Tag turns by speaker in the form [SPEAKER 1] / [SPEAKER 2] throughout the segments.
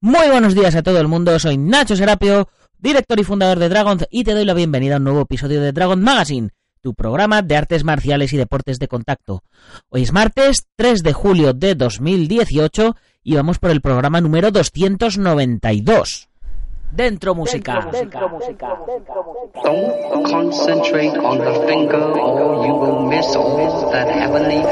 [SPEAKER 1] Muy buenos días a todo el mundo, soy Nacho Serapio, director y fundador de Dragon y te doy la bienvenida a un nuevo episodio de Dragon Magazine, tu programa de artes marciales y deportes de contacto. Hoy es martes 3 de julio de 2018 y vamos por el programa número 292. Dentro música. Dentro música.
[SPEAKER 2] Don't concentrate on the finger or you will miss all that heavenly.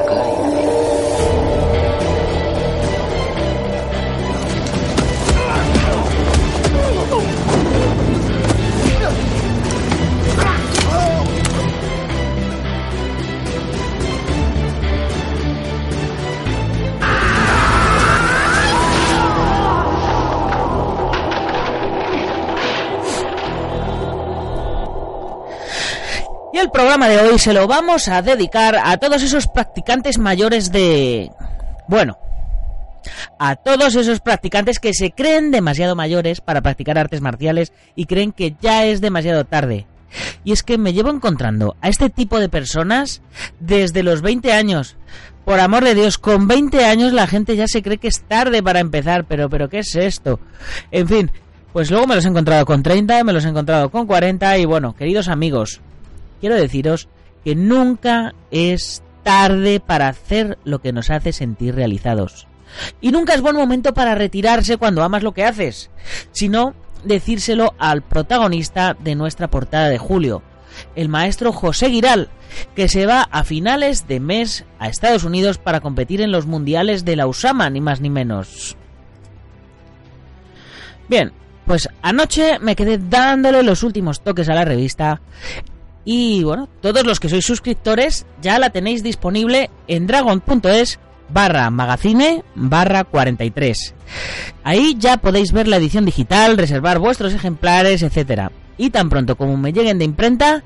[SPEAKER 1] Y el programa de hoy se lo vamos a dedicar a todos esos practicantes mayores de... Bueno, a todos esos practicantes que se creen demasiado mayores para practicar artes marciales y creen que ya es demasiado tarde. Y es que me llevo encontrando a este tipo de personas desde los 20 años. Por amor de Dios, con 20 años la gente ya se cree que es tarde para empezar, pero pero ¿qué es esto? En fin, pues luego me los he encontrado con 30, me los he encontrado con 40 y bueno, queridos amigos, quiero deciros que nunca es tarde para hacer lo que nos hace sentir realizados. Y nunca es buen momento para retirarse cuando amas lo que haces, sino decírselo al protagonista de nuestra portada de julio, el maestro José Giral, que se va a finales de mes a Estados Unidos para competir en los mundiales de la USAMA, ni más ni menos. Bien, pues anoche me quedé dándole los últimos toques a la revista y bueno, todos los que sois suscriptores ya la tenéis disponible en dragon.es barra magazine barra 43. Ahí ya podéis ver la edición digital, reservar vuestros ejemplares, etcétera. Y tan pronto como me lleguen de imprenta,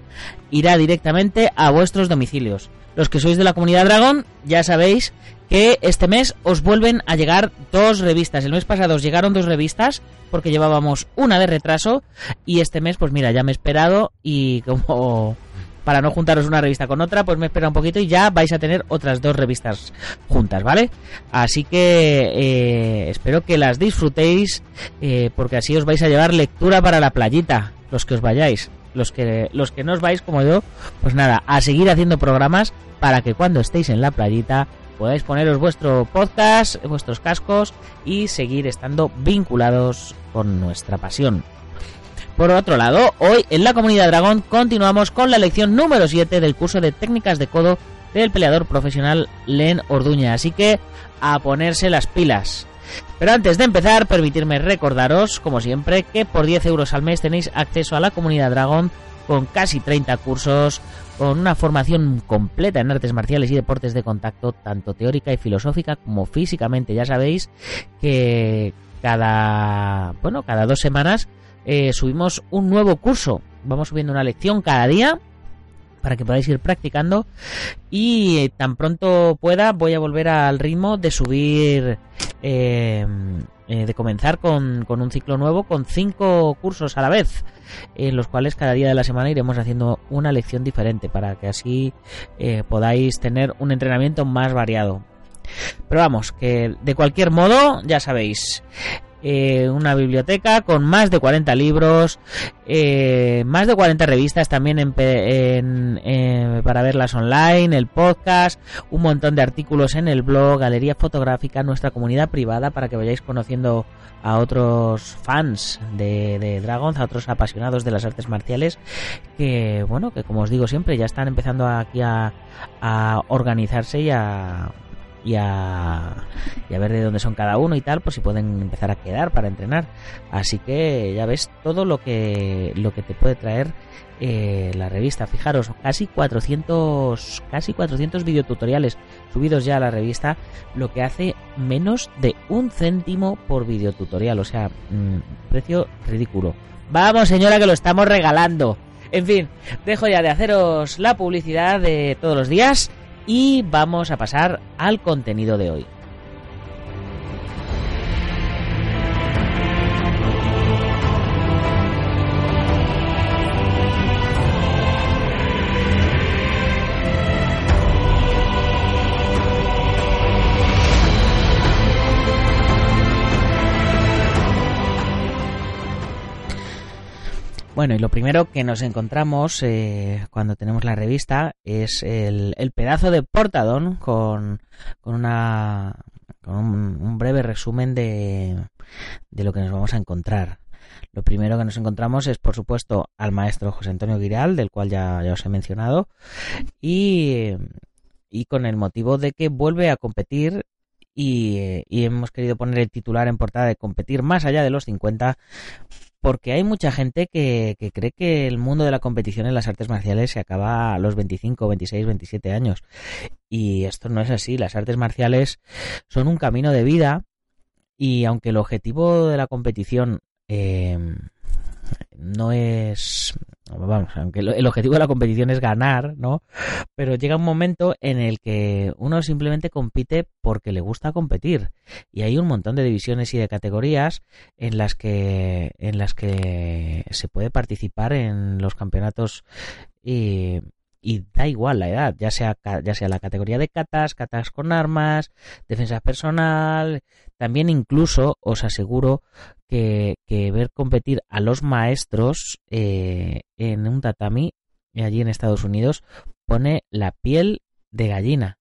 [SPEAKER 1] irá directamente a vuestros domicilios. Los que sois de la comunidad Dragon, ya sabéis que este mes os vuelven a llegar dos revistas. El mes pasado os llegaron dos revistas porque llevábamos una de retraso y este mes pues mira, ya me he esperado y como para no juntaros una revista con otra, pues me espera un poquito y ya vais a tener otras dos revistas juntas, ¿vale? Así que eh, espero que las disfrutéis eh, porque así os vais a llevar lectura para la playita, los que os vayáis. Los que, los que no os vais como yo, pues nada, a seguir haciendo programas para que cuando estéis en la playita podáis poneros vuestro podcast, vuestros cascos y seguir estando vinculados con nuestra pasión. Por otro lado, hoy en la comunidad Dragón continuamos con la lección número 7 del curso de técnicas de codo del peleador profesional Len Orduña. Así que a ponerse las pilas. Pero antes de empezar, permitirme recordaros, como siempre, que por 10 euros al mes tenéis acceso a la comunidad Dragón con casi 30 cursos, con una formación completa en artes marciales y deportes de contacto, tanto teórica y filosófica como físicamente. Ya sabéis que cada, bueno, cada dos semanas eh, subimos un nuevo curso. Vamos subiendo una lección cada día para que podáis ir practicando y eh, tan pronto pueda voy a volver al ritmo de subir eh, de comenzar con, con, un ciclo nuevo con cinco cursos a la vez en los cuales cada día de la semana iremos haciendo una lección diferente para que así podáis tener un entrenamiento más variado. Pero vamos que de cualquier modo ya sabéis eh, una biblioteca con más de 40 libros, eh, más de 40 revistas también en, eh, para verlas online, el podcast, un montón de artículos en el blog, galería fotográfica, nuestra comunidad privada para que vayáis conociendo a otros fans de, de Dragons, a otros apasionados de las artes marciales que, bueno, que como os digo siempre ya están empezando aquí a, a organizarse y a y a, y a ver de dónde son cada uno y tal, pues si pueden empezar a quedar para entrenar. Así que ya ves todo lo que, lo que te puede traer eh, la revista. Fijaros, casi 400, casi 400 videotutoriales subidos ya a la revista, lo que hace menos de un céntimo por videotutorial, o sea, mm, precio ridículo. Vamos señora que lo estamos regalando. En fin, dejo ya de haceros la publicidad de todos los días y vamos a pasar al contenido de hoy. Bueno, y lo primero que nos encontramos eh, cuando tenemos la revista es el, pedazo de portadón con, con, una, con un, breve resumen de, de lo que nos vamos a encontrar. Lo primero que nos encontramos es, por supuesto, al maestro José Antonio Giral, del cual ya, ya os he mencionado, y, y con el motivo de que vuelve a competir y, y, hemos querido poner el titular en portada de competir más allá de los 50 porque hay mucha gente que, cree que el mundo de la competición en las artes marciales se acaba a los 25, 26, 27 años. Y esto no es así. Las artes marciales son un camino de vida y aunque el objetivo de la competición eh, no es vamos, aunque el objetivo de la competición es ganar, ¿no? Pero llega un momento en el que uno simplemente compite porque le gusta competir y hay un montón de divisiones y de categorías en las que en las que se puede participar en los campeonatos y da igual la edad, ya sea, ya sea la categoría de catas, catas con armas, defensa personal, también incluso os aseguro que, ver competir a los maestros eh, en un tatami allí en Estados Unidos pone la piel de gallina,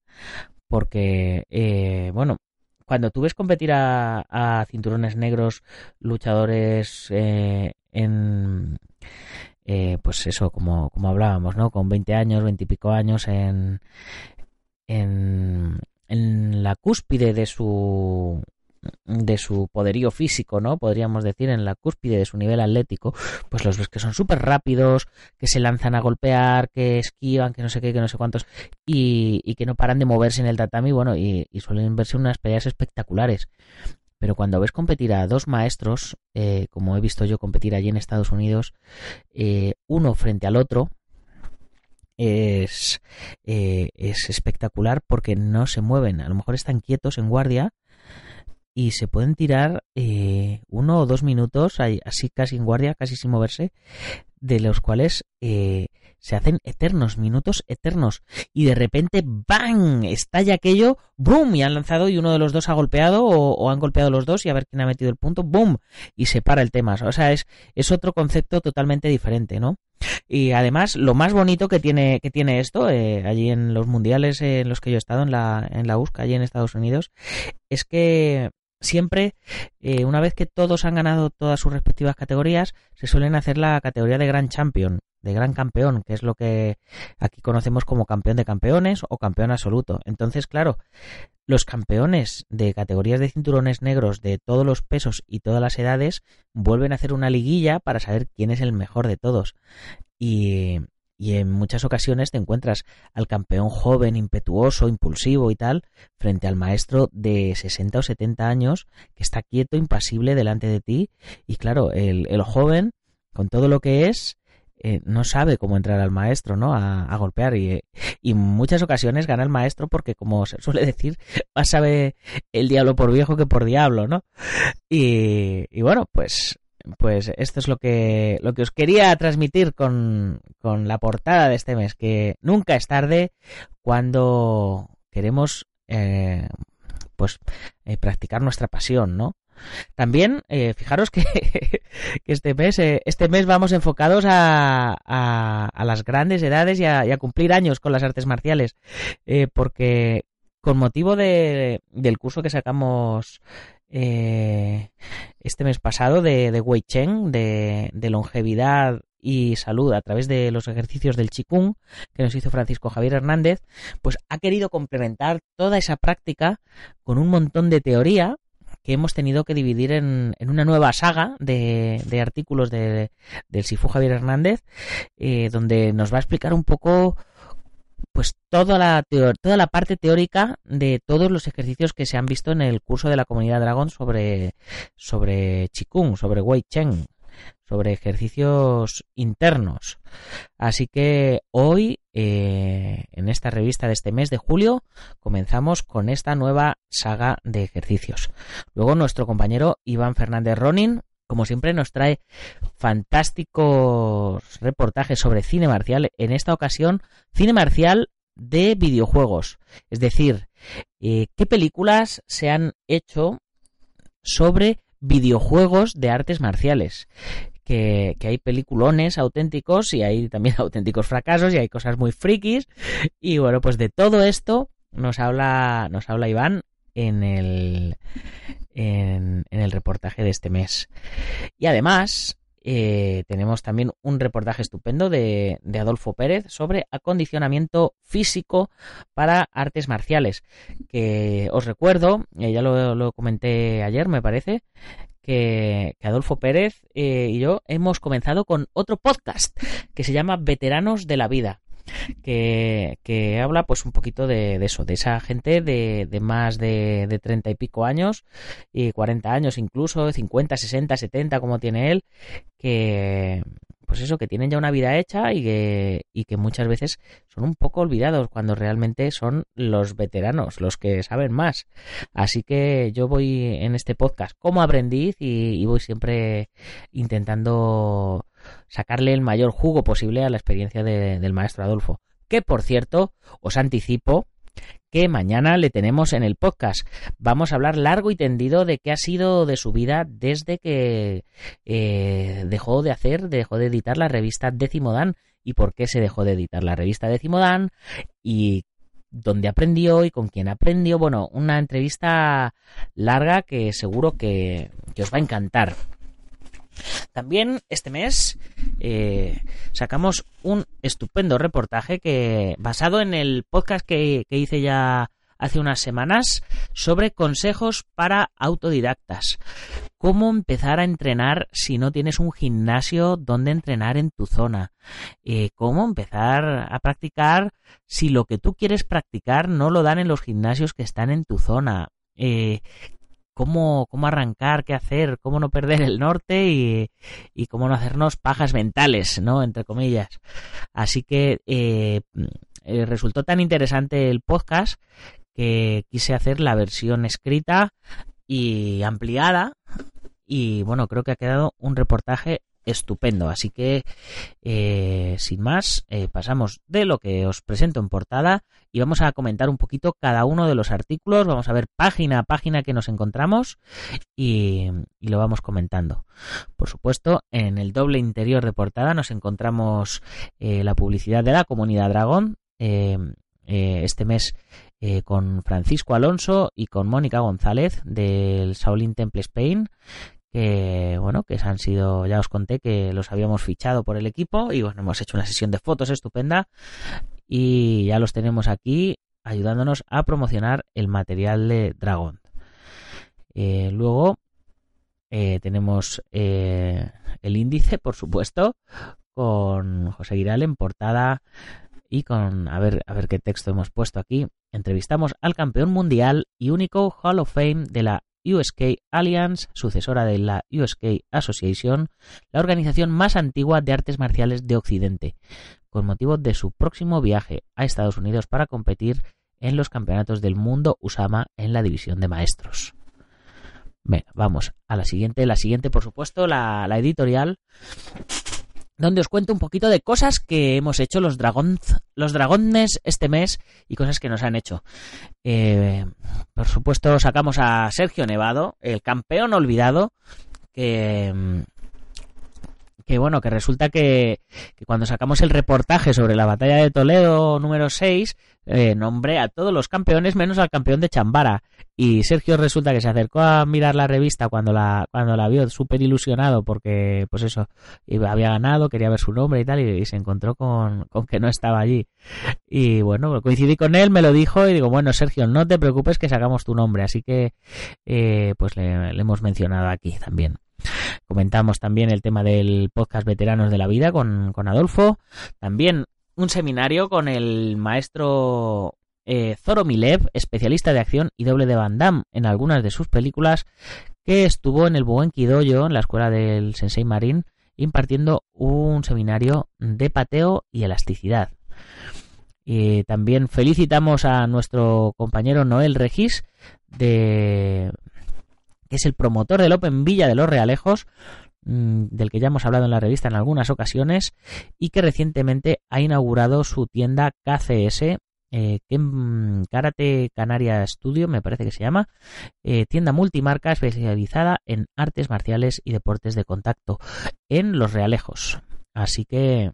[SPEAKER 1] porque, eh, bueno, cuando tú ves competir a, cinturones negros, luchadores eh, en eh, pues eso, como, como hablábamos, ¿no? Con 20 años, 20 y pico años en, en, en la cúspide de su de su poderío físico, ¿no? Podríamos decir, en la cúspide de su nivel atlético, pues los ves que son súper rápidos, que se lanzan a golpear, que esquivan, que no sé qué, que no sé cuántos, y, que no paran de moverse en el tatami, bueno, y, y suelen verse unas peleas espectaculares. Pero cuando ves competir a dos maestros, eh, como he visto yo competir allí en Estados Unidos, eh, uno frente al otro, es, eh, es espectacular porque no se mueven. A lo mejor están quietos en guardia y se pueden tirar uno o dos minutos así casi en guardia, casi sin moverse, de los cuales se hacen eternos, minutos eternos. Y de repente, ¡bang! Estalla aquello, ¡boom! Y han lanzado y uno de los dos ha golpeado o, han golpeado los dos y a ver quién ha metido el punto, ¡boom! Y se para el tema. O sea, es, es otro concepto totalmente diferente, ¿no? Y además, lo más bonito que tiene, que tiene esto, eh, allí en los mundiales en los que yo he estado, en la, en la USCA, allí en Estados Unidos, es que siempre, eh, una vez que todos han ganado todas sus respectivas categorías, se suelen hacer la categoría de Gran Champion, de Gran Campeón, que es lo que aquí conocemos como campeón de campeones o campeón absoluto. Entonces, claro, los campeones de categorías de cinturones negros de todos los pesos y todas las edades vuelven a hacer una liguilla para saber quién es el mejor de todos. Y, y en muchas ocasiones te encuentras al campeón joven, impetuoso, impulsivo y tal, frente al maestro de 60 o 70 años que está quieto, impasible delante de ti. Y claro, el, el joven, con todo lo que es, eh, no sabe cómo entrar al maestro, ¿no? A, golpear y, y, en muchas ocasiones gana el maestro porque, como se suele decir, más sabe el diablo por viejo que por diablo, ¿no? Y, y bueno, pues pues esto es lo que, lo que os quería transmitir con, con la portada de este mes, que nunca es tarde cuando queremos eh, pues eh, practicar nuestra pasión, ¿no? También, eh, fijaros que, este mes, este mes vamos enfocados a, a, las grandes edades y a, cumplir años con las artes marciales, porque con motivo de, del curso que sacamos eh, este mes pasado de, de Wei Cheng, de, longevidad y salud a través de los ejercicios del Qigong que nos hizo Francisco Javier Hernández, pues ha querido complementar toda esa práctica con un montón de teoría que hemos tenido que dividir en, una nueva saga de, artículos de, del Sifu Javier Hernández, eh, donde nos va a explicar un poco pues toda la toda la parte teórica de todos los ejercicios que se han visto en el curso de la comunidad Dragon sobre sobre sobre Wei Cheng, sobre ejercicios internos. Así que hoy, eh, en esta revista de este mes de julio, comenzamos con esta nueva saga de ejercicios. Luego nuestro compañero Iván Fernández Ronin, como siempre, nos trae fantásticos reportajes sobre cine marcial. En esta ocasión, cine marcial de videojuegos. Es decir, eh, qué películas se han hecho sobre videojuegos de artes marciales que, hay peliculones auténticos y hay también auténticos fracasos y hay cosas muy frikis. Y bueno, pues de todo esto nos habla, nos habla Iván en el, en, el reportaje de este mes. Y además, eh, tenemos también un reportaje estupendo de, Adolfo Pérez sobre acondicionamiento físico para artes marciales. Que os recuerdo, eh, ya lo, lo, comenté ayer, me parece, que, Adolfo Pérez eh, y yo hemos comenzado con otro podcast que se llama Veteranos de la Vida. Que, habla pues un poquito de, eso, de esa gente de, más de, de 30 y pico años y 40 años incluso, 50, 60, 70 como tiene él, que, pues eso, que tienen ya una vida hecha y que, y que muchas veces son un poco olvidados cuando realmente son los veteranos, los que saben más. Así que yo voy en este podcast como aprendiz y, voy siempre intentando sacarle el mayor jugo posible a la experiencia del maestro Adolfo. Que por cierto, os anticipo que mañana le tenemos en el podcast. Vamos a hablar largo y tendido de qué ha sido de su vida desde que eh, dejó de hacer, dejó de editar la revista Décimo Dan y por qué se dejó de editar la revista Décimo Dan y dónde aprendió y con quién aprendió. Bueno, una entrevista larga que seguro que, que os va a encantar. También este mes eh, sacamos un estupendo reportaje que basado en el podcast que, que hice ya hace unas semanas sobre consejos para autodidactas. Cómo empezar a entrenar si no tienes un gimnasio donde entrenar en tu zona. Eh, cómo empezar a practicar si lo que tú quieres practicar no lo dan en los gimnasios que están en tu zona. Eh, cómo, cómo arrancar, qué hacer, cómo no perder el norte y, y cómo no hacernos pajas mentales, ¿no? Entre comillas. Así que eh, eh, resultó tan interesante el podcast que quise hacer la versión escrita y ampliada y bueno, creo que ha quedado un reportaje estupendo. Así que, eh, sin más, eh, pasamos de lo que os presento en portada y vamos a comentar un poquito cada uno de los artículos. Vamos a ver página a página que nos encontramos y, lo vamos comentando. Por supuesto, en el doble interior de portada nos encontramos eh, la publicidad de la comunidad Dragón. este mes con Francisco Alonso y con Mónica González del Shaolin Temple Spain que bueno, que han sido, ya os conté que los habíamos fichado por el equipo y bueno, hemos hecho una sesión de fotos estupenda y ya los tenemos aquí ayudándonos a promocionar el material de Dragon. Eh, luego eh, tenemos eh, el índice, por supuesto, con José Giral en portada y con a ver a ver qué texto hemos puesto aquí. Entrevistamos al campeón mundial y único Hall of Fame de la USK Alliance, sucesora de la USK Association, la organización más antigua de artes marciales de Occidente, con motivo de su próximo viaje a Estados Unidos para competir en los campeonatos del mundo Usama en la división de maestros. vamos a la siguiente. La siguiente, por supuesto, la, la editorial donde os cuento un poquito de cosas que hemos hecho los, los dragones este mes y cosas que nos han hecho. Eh, por supuesto, sacamos a Sergio Nevado, el campeón olvidado, que, que bueno, que resulta que, que, cuando sacamos el reportaje sobre la batalla de Toledo número 6, eh, nombré a todos los campeones menos al campeón de Chambara. Y Sergio resulta que se acercó a mirar la revista cuando la, cuando la vio súper ilusionado porque, pues eso, había ganado, quería ver su nombre y tal, y, se encontró con, con, que no estaba allí. Y bueno, coincidí con él, me lo dijo y digo, bueno, Sergio, no te preocupes que sacamos tu nombre. Así que, eh, pues le hemos mencionado aquí también. Comentamos también el tema del podcast Veteranos de la Vida con, con Adolfo. También un seminario con el maestro eh, Zoro especialista de acción y doble de Van Damme en algunas de sus películas, que estuvo en el Buen Dojo, en la escuela del Sensei Marín, impartiendo un seminario de pateo y elasticidad. Y también felicitamos a nuestro compañero Noel Regis, de, que es el promotor del Open Villa de los Realejos, mm, del que ya hemos hablado en la revista en algunas ocasiones, y que recientemente ha inaugurado su tienda KCS, eh, Karate Canaria Studio, me parece que se llama, eh, tienda multimarca especializada en artes marciales y deportes de contacto en Los Realejos. Así que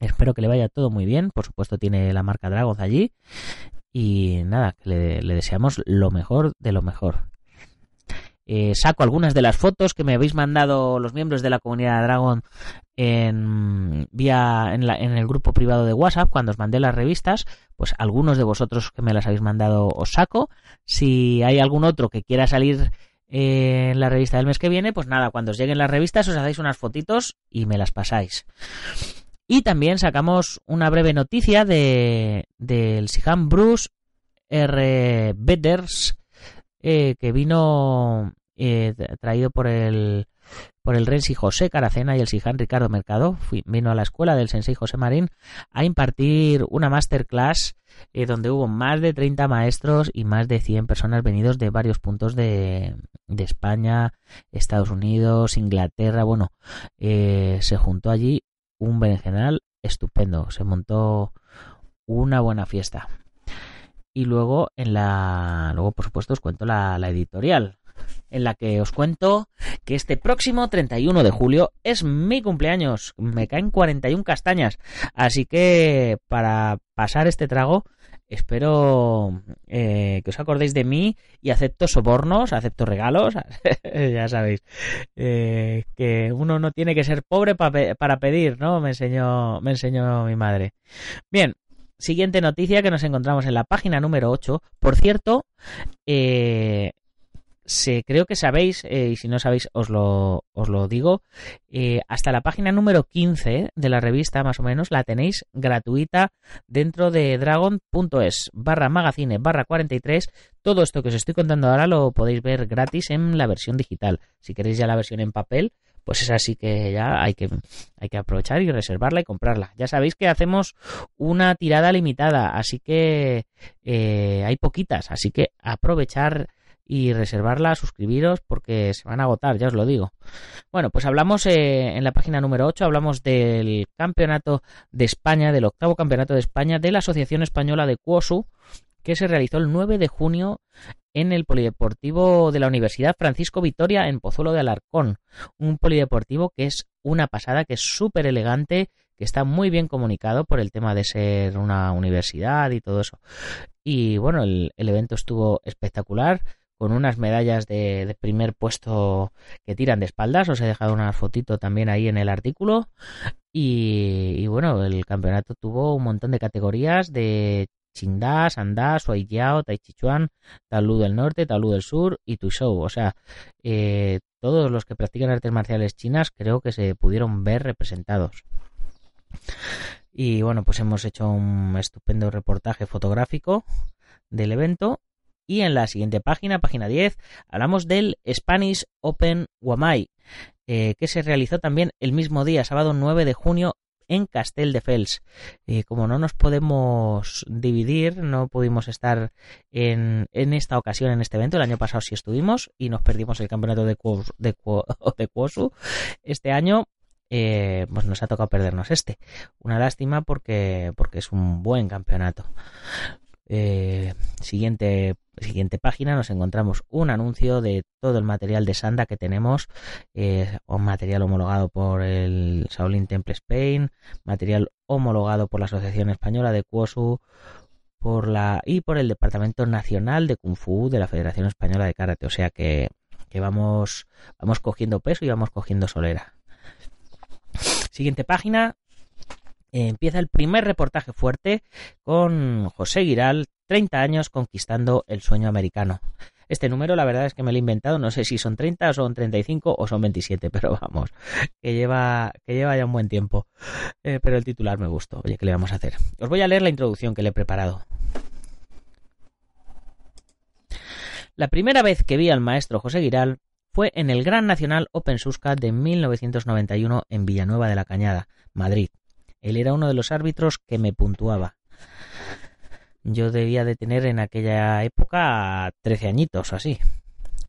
[SPEAKER 1] espero que le vaya todo muy bien. Por supuesto, tiene la marca Dragon allí. Y nada, le deseamos lo mejor de lo mejor. Eh, saco algunas de las fotos que me habéis mandado los miembros de la comunidad Dragon en vía en, en, el grupo privado de WhatsApp cuando os mandé las revistas pues algunos de vosotros que me las habéis mandado os saco si hay algún otro que quiera salir eh, en la revista del mes que viene pues nada cuando os lleguen las revistas os hacéis unas fotitos y me las pasáis y también sacamos una breve noticia de del Sihan Bruce R. Bedders eh, que vino eh, traído por el por el Rensi José Caracena y el Sijan Ricardo Mercado. vino a la escuela del Sensei José Marín a impartir una masterclass eh, donde hubo más de 30 maestros y más de 100 personas venidos de varios puntos de, de España, Estados Unidos, Inglaterra. Bueno, se juntó allí un berenjenal estupendo. Se montó una buena fiesta. Y luego en la. Luego, por supuesto, os cuento la, editorial. En la que os cuento que este próximo 31 de julio es mi cumpleaños. Me caen 41 castañas. Así que para pasar este trago, espero eh, que os acordéis de mí y acepto sobornos, acepto regalos. ya sabéis eh, que uno no tiene que ser pobre para pedir, ¿no? Me enseñó, me enseñó mi madre. Bien, siguiente noticia que nos encontramos en la página número 8. Por cierto, eh, se, creo que sabéis, eh, y si no sabéis os lo, os lo digo, eh, hasta la página número 15 de la revista más o menos la tenéis gratuita dentro de dragon.es barra magazine barra 43. Todo esto que os estoy contando ahora lo podéis ver gratis en la versión digital. Si queréis ya la versión en papel, pues es así que ya hay que, hay que aprovechar y reservarla y comprarla. Ya sabéis que hacemos una tirada limitada, así que eh, hay poquitas, así que aprovechar y reservarla, suscribiros porque se van a agotar, ya os lo digo. Bueno, pues hablamos eh, en la página número 8, hablamos del campeonato de España, del octavo campeonato de España de la Asociación Española de Cuosu, que se realizó el 9 de junio en el Polideportivo de la Universidad Francisco Vitoria en Pozuelo de Alarcón. Un polideportivo que es una pasada, que es súper elegante, que está muy bien comunicado por el tema de ser una universidad y todo eso. Y bueno, el, evento estuvo espectacular con unas medallas de, primer puesto que tiran de espaldas. Os he dejado una fotito también ahí en el artículo. Y, y, bueno, el campeonato tuvo un montón de categorías de Qingda, Sanda, Suaijiao, Taichichuan, Talu del Norte, Talu del Sur y Tushou. O sea, eh, todos los que practican artes marciales chinas creo que se pudieron ver representados. Y bueno, pues hemos hecho un estupendo reportaje fotográfico del evento. Y en la siguiente página, página 10, hablamos del Spanish Open Guamai, eh, que se realizó también el mismo día, sábado 9 de junio, en Castel de Fels. Eh, como no nos podemos dividir, no pudimos estar en, en, esta ocasión en este evento. El año pasado sí estuvimos y nos perdimos el campeonato de, Cuosu, de, de Este año eh, pues nos ha tocado perdernos este. Una lástima porque, porque es un buen campeonato. Eh, siguiente siguiente página nos encontramos un anuncio de todo el material de Sanda que tenemos, eh, un material homologado por el Shaolin Temple Spain, material homologado por la Asociación Española de Kuosu por la, y por el Departamento Nacional de Kung Fu de la Federación Española de Karate. O sea que, que vamos, vamos cogiendo peso y vamos cogiendo solera. Siguiente página, empieza el primer reportaje fuerte con José Giral, 30 años conquistando el sueño americano. Este número, la verdad es que me lo he inventado, no sé si son 30 o son 35 o son 27, pero vamos, que lleva, ya un buen tiempo. Eh, pero el titular me gustó. Oye, ¿qué le vamos a hacer? Os voy a leer la introducción que le he preparado. La primera vez que vi al maestro José Giral fue en el Gran Nacional Open Susca de 1991 en Villanueva de la Cañada, Madrid. Él era uno de los árbitros que me puntuaba. Yo debía de tener en aquella época 13 añitos o así.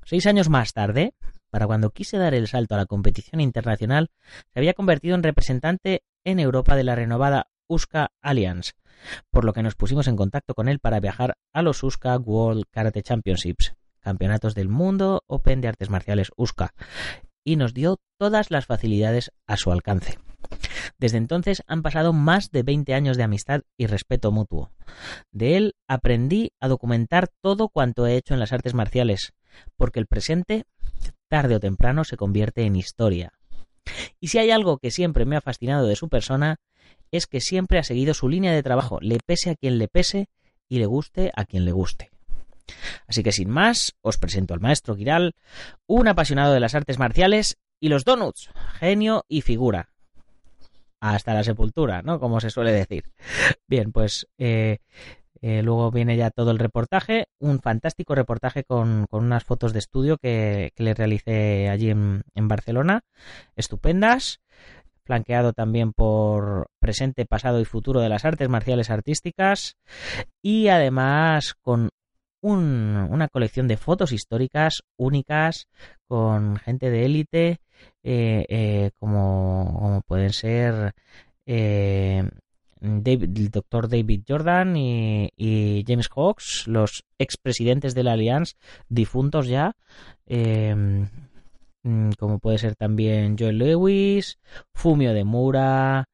[SPEAKER 1] Seis años más tarde, para cuando quise dar el salto a la competición internacional, se había convertido en representante en Europa de la renovada USCA Alliance, por lo que nos pusimos en contacto con él para viajar a los USCA World Karate Championships, campeonatos del mundo Open de artes marciales USCA, y nos dio todas las facilidades a su alcance. Desde entonces han pasado más de 20 años de amistad y respeto mutuo. De él aprendí a documentar todo cuanto he hecho en las artes marciales, porque el presente, tarde o temprano, se convierte en historia. Y si hay algo que siempre me ha fascinado de su persona, es que siempre ha seguido su línea de trabajo, le pese a quien le pese y le guste a quien le guste. Así que sin más, os presento al maestro Giral, un apasionado de las artes marciales y los donuts, genio y figura hasta la sepultura, ¿no? Como se suele decir. Bien, pues eh, eh, luego viene ya todo el reportaje, un fantástico reportaje con, unas fotos de estudio que, le realicé allí en, en, Barcelona, estupendas, flanqueado también por presente, pasado y futuro de las artes marciales artísticas y además con una colección de fotos históricas únicas con gente de élite eh, eh, como, pueden ser eh, el doctor David Jordan y, James Hawks, los expresidentes de la Allianz, difuntos ya, em, mm, como puede ser también Joel Lewis, Fumio de Mura,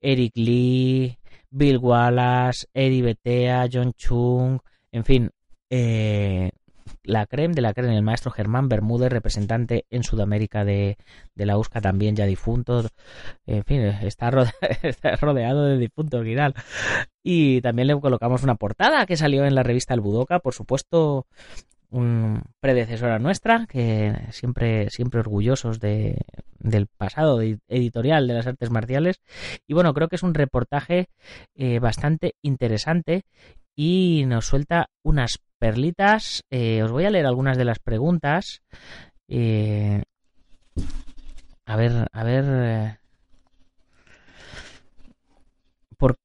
[SPEAKER 1] Eric Lee, Bill Wallace, Eddie Betea, John Chung, en fin, eh, la creme de la creme, el maestro Germán Bermúdez, representante en Sudamérica de, la USCA, también ya difunto. En fin, está, rodeado de difuntos. Y también le colocamos una portada que salió en la revista El Budoka, por supuesto, un predecesora nuestra, que siempre, siempre orgullosos de, del pasado editorial de las artes marciales. Y bueno, creo que es un reportaje eh, bastante interesante y nos suelta unas perlitas. Eh, os voy a leer algunas de las preguntas. Eh, a ver, a ver. Eh, ¿por,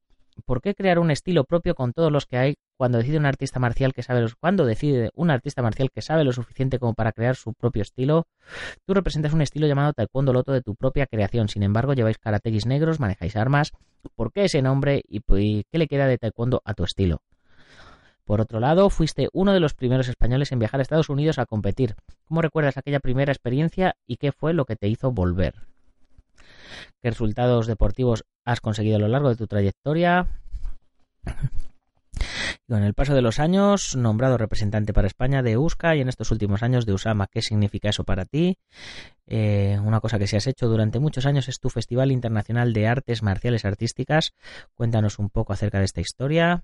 [SPEAKER 1] ¿Por qué crear un estilo propio con todos los que hay cuando decide un artista marcial que sabe los, cuando decide un artista marcial que sabe lo suficiente como para crear su propio estilo? Tú representas un estilo llamado Taekwondo Loto de tu propia creación. Sin embargo, lleváis karategis negros, manejáis armas. ¿Por qué ese nombre y qué le queda de Taekwondo a tu estilo? Por otro lado, fuiste uno de los primeros españoles en viajar a Estados Unidos a competir. ¿Cómo recuerdas aquella primera experiencia y qué fue lo que te hizo volver? ¿Qué resultados deportivos has conseguido a lo largo de tu trayectoria? Con el paso de los años, nombrado representante para España de USCA y en estos últimos años de USAMA, ¿qué significa eso para ti? Eh, una cosa que se has hecho durante muchos años es tu Festival Internacional de Artes Marciales Artísticas. Cuéntanos un poco acerca de esta historia.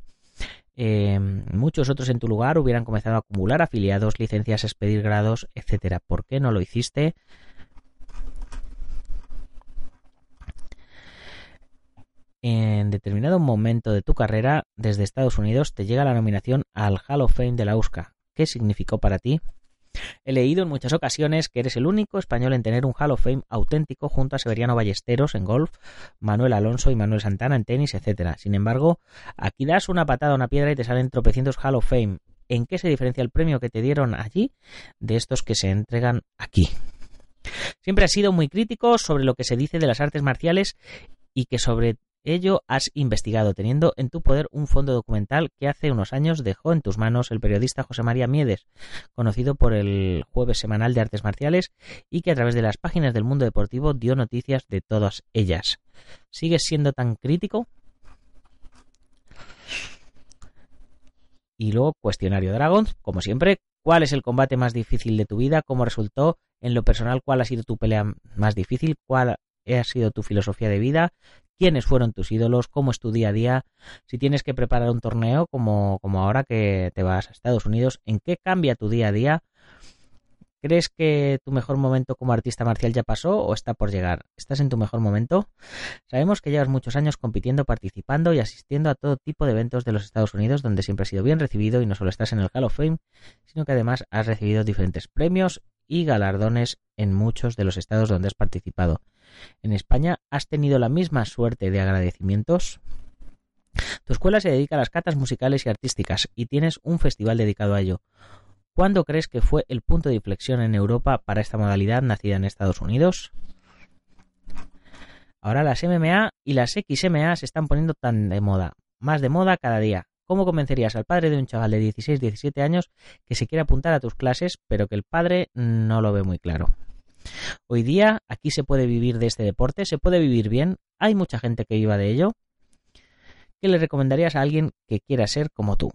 [SPEAKER 1] Eh, muchos otros en tu lugar hubieran comenzado a acumular afiliados, licencias, expedir grados, etcétera. ¿Por qué no lo hiciste? En determinado momento de tu carrera, desde Estados Unidos, te llega la nominación al Hall of Fame de la USCA. ¿Qué significó para ti? He leído en muchas ocasiones que eres el único español en tener un Hall of Fame auténtico junto a Severiano Ballesteros en golf, Manuel Alonso y Manuel Santana en tenis, etcétera. Sin embargo, aquí das una patada a una piedra y te salen tropecientos Hall of Fame. ¿En qué se diferencia el premio que te dieron allí de estos que se entregan aquí? Siempre has sido muy crítico sobre lo que se dice de las artes marciales y que sobre ello has investigado, teniendo en tu poder un fondo documental que hace unos años dejó en tus manos el periodista José María Miedes, conocido por el jueves semanal de artes marciales y que a través de las páginas del mundo deportivo dio noticias de todas ellas. ¿Sigues siendo tan crítico? Y luego, cuestionario Dragons, como siempre, ¿cuál es el combate más difícil de tu vida? ¿Cómo resultó? En lo personal, ¿cuál ha sido tu pelea más difícil? ¿Cuál ha sido tu filosofía de vida? Quiénes fueron tus ídolos, cómo es tu día a día, si tienes que preparar un torneo como, como ahora que te vas a Estados Unidos, en qué cambia tu día a día. ¿Crees que tu mejor momento como artista marcial ya pasó o está por llegar? ¿Estás en tu mejor momento? Sabemos que llevas muchos años compitiendo, participando y asistiendo a todo tipo de eventos de los Estados Unidos donde siempre has sido bien recibido y no solo estás en el Hall of Fame, sino que además has recibido diferentes premios y galardones en muchos de los estados donde has participado. En España has tenido la misma suerte de agradecimientos. Tu escuela se dedica a las catas musicales y artísticas y tienes un festival dedicado a ello. ¿Cuándo crees que fue el punto de inflexión en Europa para esta modalidad nacida en Estados Unidos? Ahora las MMA y las XMA se están poniendo tan de moda, más de moda cada día. ¿Cómo convencerías al padre de un chaval de 16-17 años que se quiera apuntar a tus clases, pero que el padre no lo ve muy claro? Hoy día aquí se puede vivir de este deporte, se puede vivir bien, hay mucha gente que viva de ello. ¿Qué le recomendarías a alguien que quiera ser como tú?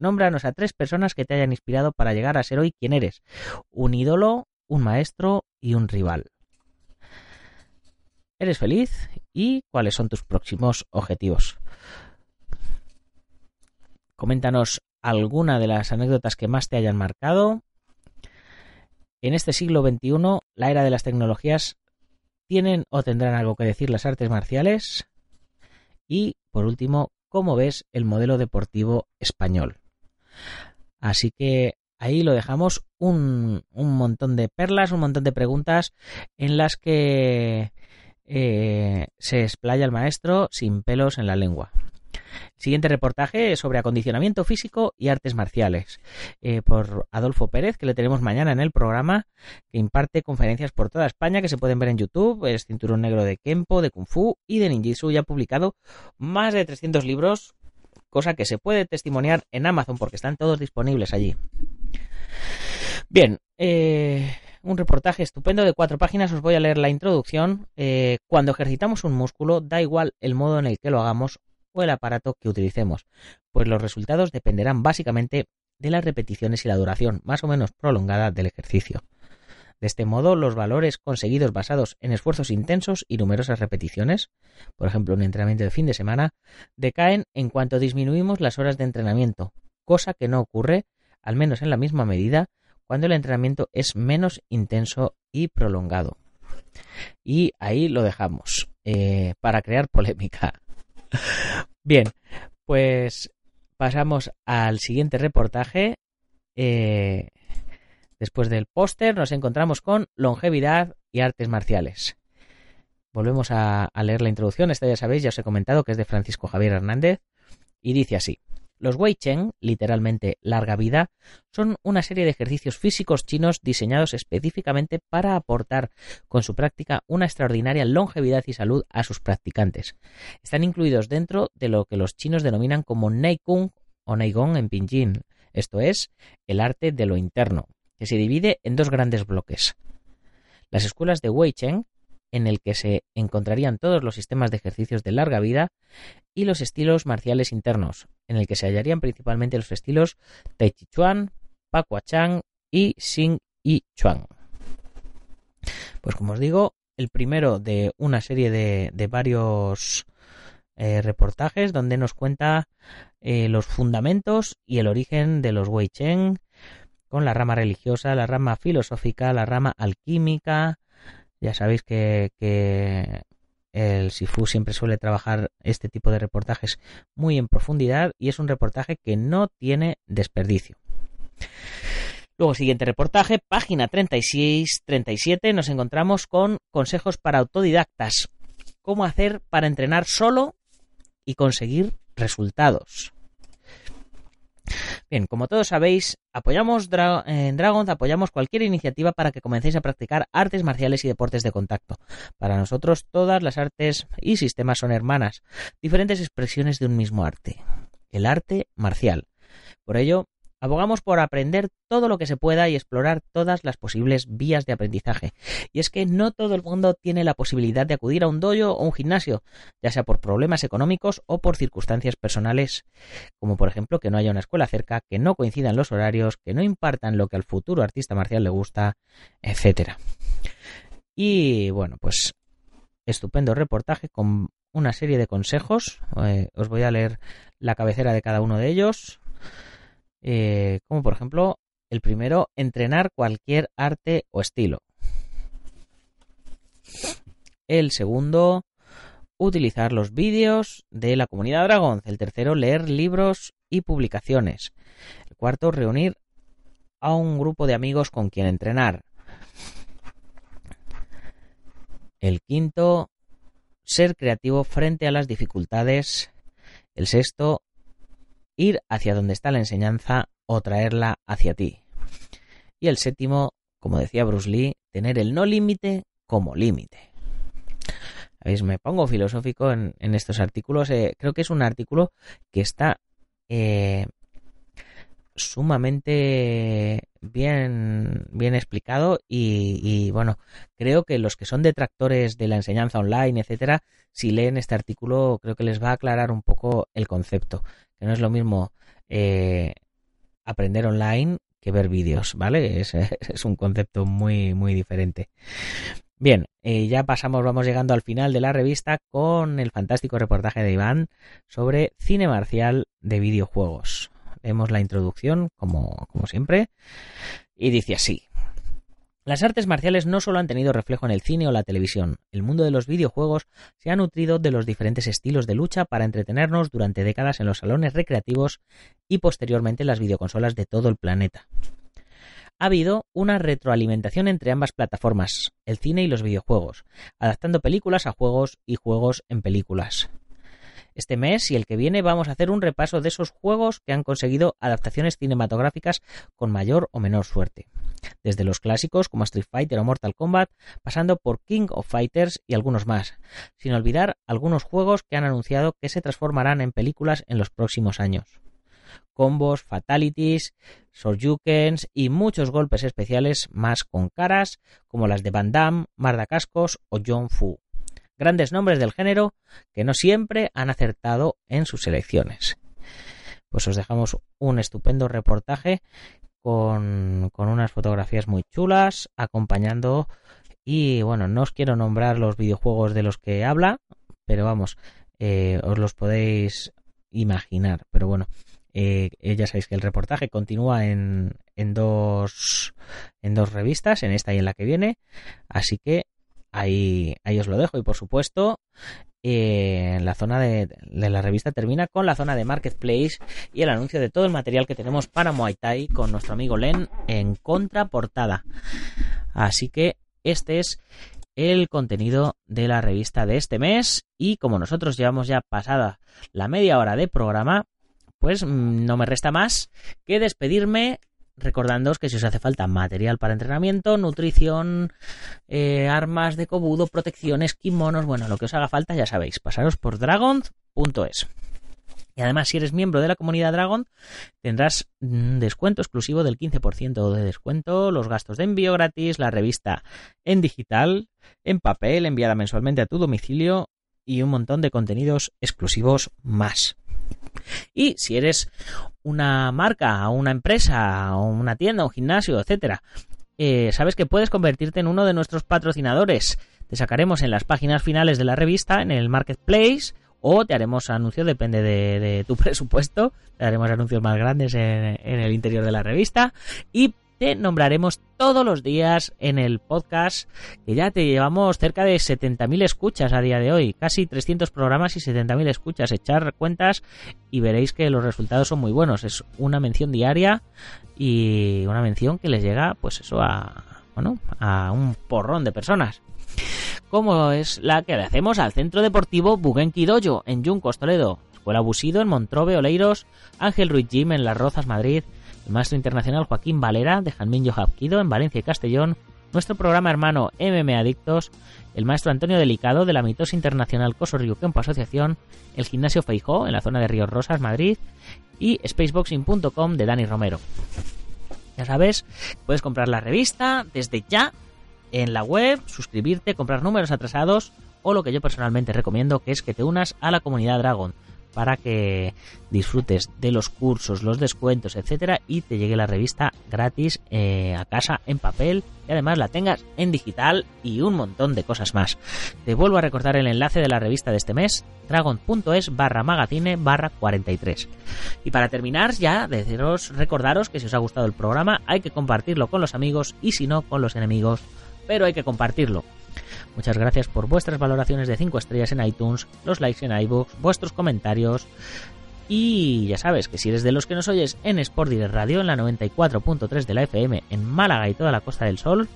[SPEAKER 1] Nómbranos a tres personas que te hayan inspirado para llegar a ser hoy quien eres. Un ídolo, un maestro y un rival. ¿Eres feliz? ¿Y cuáles son tus próximos objetivos? Coméntanos alguna de las anécdotas que más te hayan marcado en este siglo XXI, la era de las tecnologías, ¿tienen o tendrán algo que decir las artes marciales? Y, por último, ¿cómo ves el modelo deportivo español? Así que ahí lo dejamos un, montón de perlas, un montón de preguntas en las que eh, se explaya el maestro sin pelos en la lengua. Siguiente reportaje sobre acondicionamiento físico y artes marciales eh, por Adolfo Pérez, que le tenemos mañana en el programa, que imparte conferencias por toda España que se pueden ver en YouTube. Es cinturón negro de Kempo, de Kung Fu y de Ninjitsu y ha publicado más de 300 libros, cosa que se puede testimoniar en Amazon porque están todos disponibles allí. Bien, eh, un reportaje estupendo de cuatro páginas. Os voy a leer la introducción. Eh, cuando ejercitamos un músculo, da igual el modo en el que lo hagamos o el aparato que utilicemos, pues los resultados dependerán básicamente de las repeticiones y la duración más o menos prolongada del ejercicio. De este modo, los valores conseguidos basados en esfuerzos intensos y numerosas repeticiones, por ejemplo un entrenamiento de fin de semana, decaen en cuanto disminuimos las horas de entrenamiento, cosa que no ocurre, al menos en la misma medida, cuando el entrenamiento es menos intenso y prolongado. Y ahí lo dejamos, eh, para crear polémica. Bien, pues pasamos al siguiente reportaje. Eh, después del póster nos encontramos con longevidad y artes marciales. Volvemos a, a leer la introducción. Esta ya sabéis, ya os he comentado que es de Francisco Javier Hernández. Y dice así. Los Wei Cheng, literalmente larga vida, son una serie de ejercicios físicos chinos diseñados específicamente para aportar con su práctica una extraordinaria longevidad y salud a sus practicantes. Están incluidos dentro de lo que los chinos denominan como Nei Kung o Nei Gong en pinyin, esto es, el arte de lo interno, que se divide en dos grandes bloques. Las escuelas de Wei Cheng en el que se encontrarían todos los sistemas de ejercicios de larga vida y los estilos marciales internos, en el que se hallarían principalmente los estilos Tai Chi Chuan, Pakua Chang y Xing Yi Chuan. Pues como os digo, el primero de una serie de, varios eh, reportajes donde nos cuenta eh, los fundamentos y el origen de los Wei Cheng, con la rama religiosa, la rama filosófica, la rama alquímica, ya sabéis que, el Sifu siempre suele trabajar este tipo de reportajes muy en profundidad y es un reportaje que no tiene desperdicio. Luego, siguiente reportaje, página 36-37, nos encontramos con consejos para autodidactas. ¿Cómo hacer para entrenar solo y conseguir resultados? Bien, como todos sabéis, apoyamos en Dragon, apoyamos cualquier iniciativa para que comencéis a practicar artes marciales y deportes de contacto. Para nosotros todas las artes y sistemas son hermanas, diferentes expresiones de un mismo arte, el arte marcial. Por ello, Abogamos por aprender todo lo que se pueda y explorar todas las posibles vías de aprendizaje. Y es que no todo el mundo tiene la posibilidad de acudir a un dojo o un gimnasio, ya sea por problemas económicos o por circunstancias personales, como por ejemplo que no haya una escuela cerca, que no coincidan los horarios, que no impartan lo que al futuro artista marcial le gusta, etc. Y bueno, pues estupendo reportaje con una serie de consejos. Eh, os voy a leer la cabecera de cada uno de ellos eh, como por ejemplo el primero, entrenar cualquier arte o estilo. El segundo, utilizar los vídeos de la comunidad Dragon. El tercero, leer libros y publicaciones. El cuarto, reunir a un grupo de amigos con quien entrenar. El quinto, ser creativo frente a las dificultades. El sexto, ir hacia donde está la enseñanza o traerla hacia ti. Y el séptimo, como decía Bruce Lee, tener el no límite como límite. ¿Veis? Me pongo filosófico en, estos artículos. Eh, creo que es un artículo que está eh, sumamente bien, bien explicado y, bueno, creo que los que son detractores de la enseñanza online, etcétera, si leen este artículo, creo que les va a aclarar un poco el concepto que no es lo mismo eh, aprender online que ver vídeos, ¿vale? Es, es, un concepto muy, muy diferente. Bien, eh, ya pasamos, vamos llegando al final de la revista con el fantástico reportaje de Iván sobre cine marcial de videojuegos. Vemos la introducción, como, como siempre, y dice así. Las artes marciales no solo han tenido reflejo en el cine o la televisión, el mundo de los videojuegos se ha nutrido de los diferentes estilos de lucha para entretenernos durante décadas en los salones recreativos y posteriormente en las videoconsolas de todo el planeta. Ha habido una retroalimentación entre ambas plataformas, el cine y los videojuegos, adaptando películas a juegos y juegos en películas. Este mes y el que viene vamos a hacer un repaso de esos juegos que han conseguido adaptaciones cinematográficas con mayor o menor suerte. Desde los clásicos como Street Fighter o Mortal Kombat, pasando por King of Fighters y algunos más, sin olvidar algunos juegos que han anunciado que se transformarán en películas en los próximos años. Combos, fatalities, soryukens y muchos golpes especiales más con caras como las de Van Damme, Marda Cascos o John Fu grandes nombres del género que no siempre han acertado en sus elecciones. Pues os dejamos un estupendo reportaje con, unas fotografías muy chulas, acompañando y bueno, no os quiero nombrar los videojuegos de los que habla, pero vamos, eh, os los podéis imaginar. Pero bueno, eh, ya sabéis que el reportaje continúa en, en, dos, en dos revistas, en esta y en la que viene. Así que Ahí, ahí os lo dejo. Y por supuesto, eh, la zona de, la revista termina con la zona de Marketplace y el anuncio de todo el material que tenemos para Muay Thai con nuestro amigo Len en contraportada. Así que este es el contenido de la revista de este mes y como nosotros llevamos ya pasada la media hora de programa, pues mm, no me resta más que despedirme recordándoos que si os hace falta material para entrenamiento, nutrición, eh, armas de cobudo, protecciones, kimonos, bueno, lo que os haga falta ya sabéis, pasaros por dragon.es. Y además, si eres miembro de la comunidad Dragon, tendrás descuento exclusivo del 15% de descuento, los gastos de envío gratis, la revista en digital, en papel, enviada mensualmente a tu domicilio y un montón de contenidos exclusivos más. Y si eres una marca, una empresa, una tienda, un gimnasio, etcétera, eh, sabes que puedes convertirte en uno de nuestros patrocinadores. Te sacaremos en las páginas finales de la revista, en el marketplace, o te haremos anuncios, depende de, tu presupuesto, te haremos anuncios más grandes en, en el interior de la revista. Y te nombraremos todos los días en el podcast, que ya te llevamos cerca de 70.000 escuchas a día de hoy, casi 300 programas y 70.000 escuchas. Echar cuentas y veréis que los resultados son muy buenos. Es una mención diaria y una mención que les llega, pues eso, a, bueno, a un porrón de personas como es la que le hacemos al Centro Deportivo Bugenki Dojo en Yuncos, Toledo. Escuela Busido en Montrobe, Oleiros, Ángel Ruiz Jim en Las Rozas, Madrid, el maestro internacional Joaquín Valera de Janmin Yohapkido en Valencia y Castellón, nuestro programa hermano MM Adictos, el maestro Antonio Delicado de la Mitosis Internacional Coso Río Campo Asociación, el gimnasio Feijó en la zona de Ríos Rosas, Madrid. Y spaceboxing.com de Dani Romero. Ya sabes, puedes comprar la revista desde ya en la web, suscribirte, comprar números atrasados o lo que yo personalmente recomiendo que es que te unas a la comunidad Dragon para que disfrutes de los cursos, los descuentos, etcétera, y te llegue la revista gratis eh, a casa en papel y además la tengas en digital y un montón de cosas más. Te vuelvo a recordar el enlace de la revista de este mes, dragon.es barra magazine barra 43. Y para terminar, ya deciros, recordaros que si os ha gustado el programa hay que compartirlo con los amigos y si no con los enemigos, pero hay que compartirlo. Muchas gracias por vuestras valoraciones de 5 estrellas en iTunes, los likes en iBooks, vuestros comentarios. Y ya sabes que si eres de los que nos oyes en Sport Direct Radio, en la 94.3 de la FM, en Málaga y toda la Costa del Sol,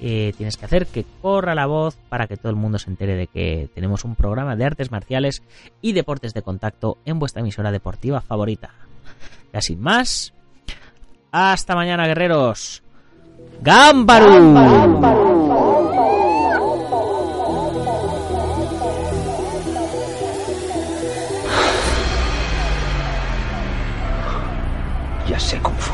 [SPEAKER 1] eh, tienes que hacer que corra la voz para que todo el mundo se entere de que tenemos un programa de artes marciales y deportes de contacto en vuestra emisora deportiva favorita. Ya sin más, hasta mañana, guerreros. ¡Gámbaru!
[SPEAKER 3] Ya sé Kung Fu.